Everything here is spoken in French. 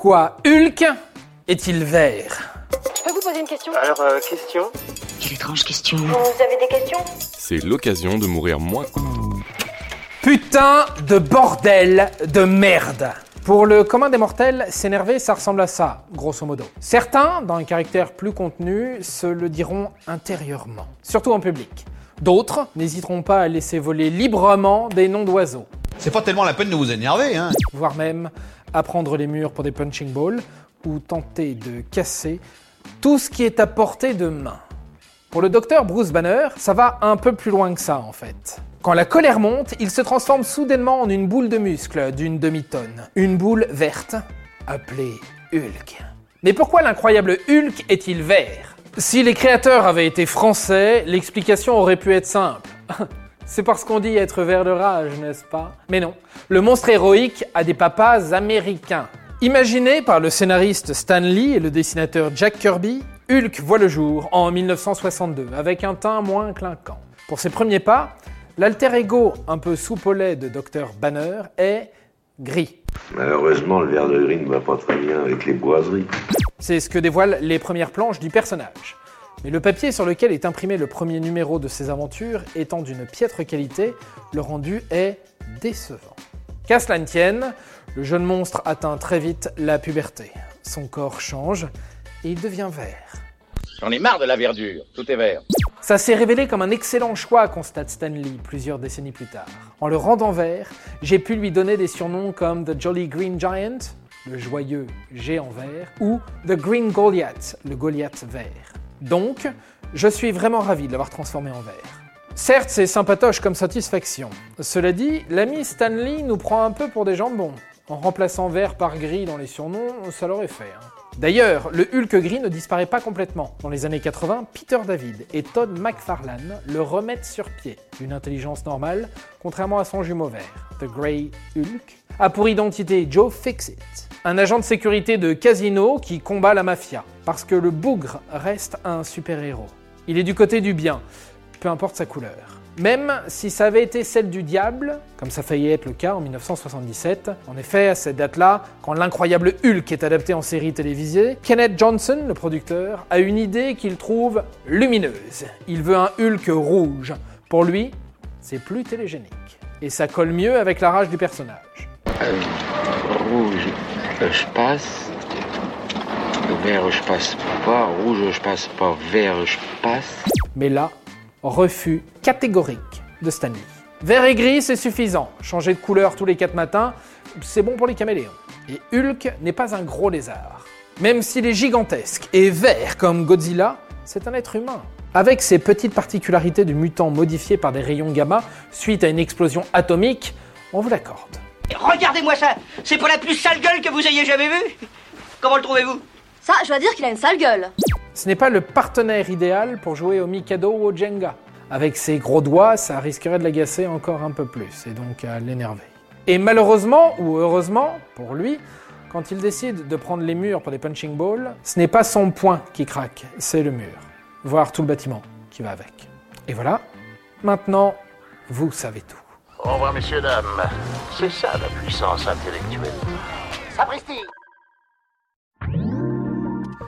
Pourquoi Hulk est-il vert Je peux vous poser une question Alors, euh, question Quelle étrange question. Vous avez des questions C'est l'occasion de mourir moins. Putain de bordel de merde Pour le commun des mortels, s'énerver, ça ressemble à ça, grosso modo. Certains, dans un caractère plus contenu, se le diront intérieurement, surtout en public. D'autres n'hésiteront pas à laisser voler librement des noms d'oiseaux, C'est pas tellement la peine de vous énerver, hein. voire même à prendre les murs pour des punching balls ou tenter de casser tout ce qui est à portée de main. Pour le docteur Bruce Banner, ça va un peu plus loin que ça en fait. Quand la colère monte, il se transforme soudainement en une boule de muscle d'une demi-tonne. Une boule verte, appelée Hulk. Mais pourquoi l'incroyable Hulk est-il vert? Si les créateurs avaient été français, l'explication aurait pu être simple. C'est parce qu'on dit être vert de rage, n'est-ce pas? Mais non, le monstre héroïque a des papas américains. Imaginé par le scénariste Stan Lee et le dessinateur Jack Kirby, Hulk voit le jour en 1962 avec un teint moins clinquant. Pour ses premiers pas, l'alter ego un peu soupolé de Dr Banner est gris. Malheureusement, le verre de gris ne va pas très bien avec les boiseries. C'est ce que dévoilent les premières planches du personnage. Mais le papier sur lequel est imprimé le premier numéro de ses aventures étant d'une piètre qualité, le rendu est décevant. Qu'à cela ne tienne, le jeune monstre atteint très vite la puberté. Son corps change et il devient vert. J'en ai marre de la verdure, tout est vert. Ça s'est révélé comme un excellent choix, constate Stanley plusieurs décennies plus tard. En le rendant vert, j'ai pu lui donner des surnoms comme The Jolly Green Giant, le joyeux géant vert, ou The Green Goliath, le Goliath vert. Donc, je suis vraiment ravi de l'avoir transformé en vert. Certes, c'est sympatoche comme satisfaction. Cela dit, l'ami Stanley nous prend un peu pour des jambons. En remplaçant vert par gris dans les surnoms, ça l'aurait fait. hein. D'ailleurs, le Hulk gris ne disparaît pas complètement. Dans les années 80, Peter David et Todd McFarlane le remettent sur pied. D'une intelligence normale, contrairement à son jumeau vert, The Grey Hulk, a pour identité Joe Fixit, un agent de sécurité de casino qui combat la mafia, parce que le bougre reste un super-héros. Il est du côté du bien, peu importe sa couleur. Même si ça avait été celle du diable, comme ça faillit être le cas en 1977, en effet, à cette date-là, quand l'incroyable Hulk est adapté en série télévisée, Kenneth Johnson, le producteur, a une idée qu'il trouve lumineuse. Il veut un Hulk rouge. Pour lui, c'est plus télégénique. Et ça colle mieux avec la rage du personnage. Rouge, euh, je passe. Vert, je passe pas. Rouge, je passe pas. Vert, je passe. Mais là, refus catégorique de Stanley. Vert et gris, c'est suffisant. Changer de couleur tous les 4 matins, c'est bon pour les caméléons. Et Hulk n'est pas un gros lézard. Même s'il est gigantesque et vert comme Godzilla, c'est un être humain. Avec ses petites particularités de mutant modifié par des rayons gamma suite à une explosion atomique, on vous l'accorde. Regardez-moi ça C'est pas la plus sale gueule que vous ayez jamais vue Comment le trouvez-vous? Ça, je dois dire qu'il a une sale gueule. Ce n'est pas le partenaire idéal pour jouer au Mikado ou au Jenga. Avec ses gros doigts, ça risquerait de l'agacer encore un peu plus et donc à l'énerver. Et malheureusement ou heureusement pour lui, quand il décide de prendre les murs pour des punching balls, ce n'est pas son poing qui craque, c'est le mur. Voire tout le bâtiment qui va avec. Et voilà, maintenant, vous savez tout. Au revoir, messieurs, dames. C'est ça la puissance intellectuelle. Sapristi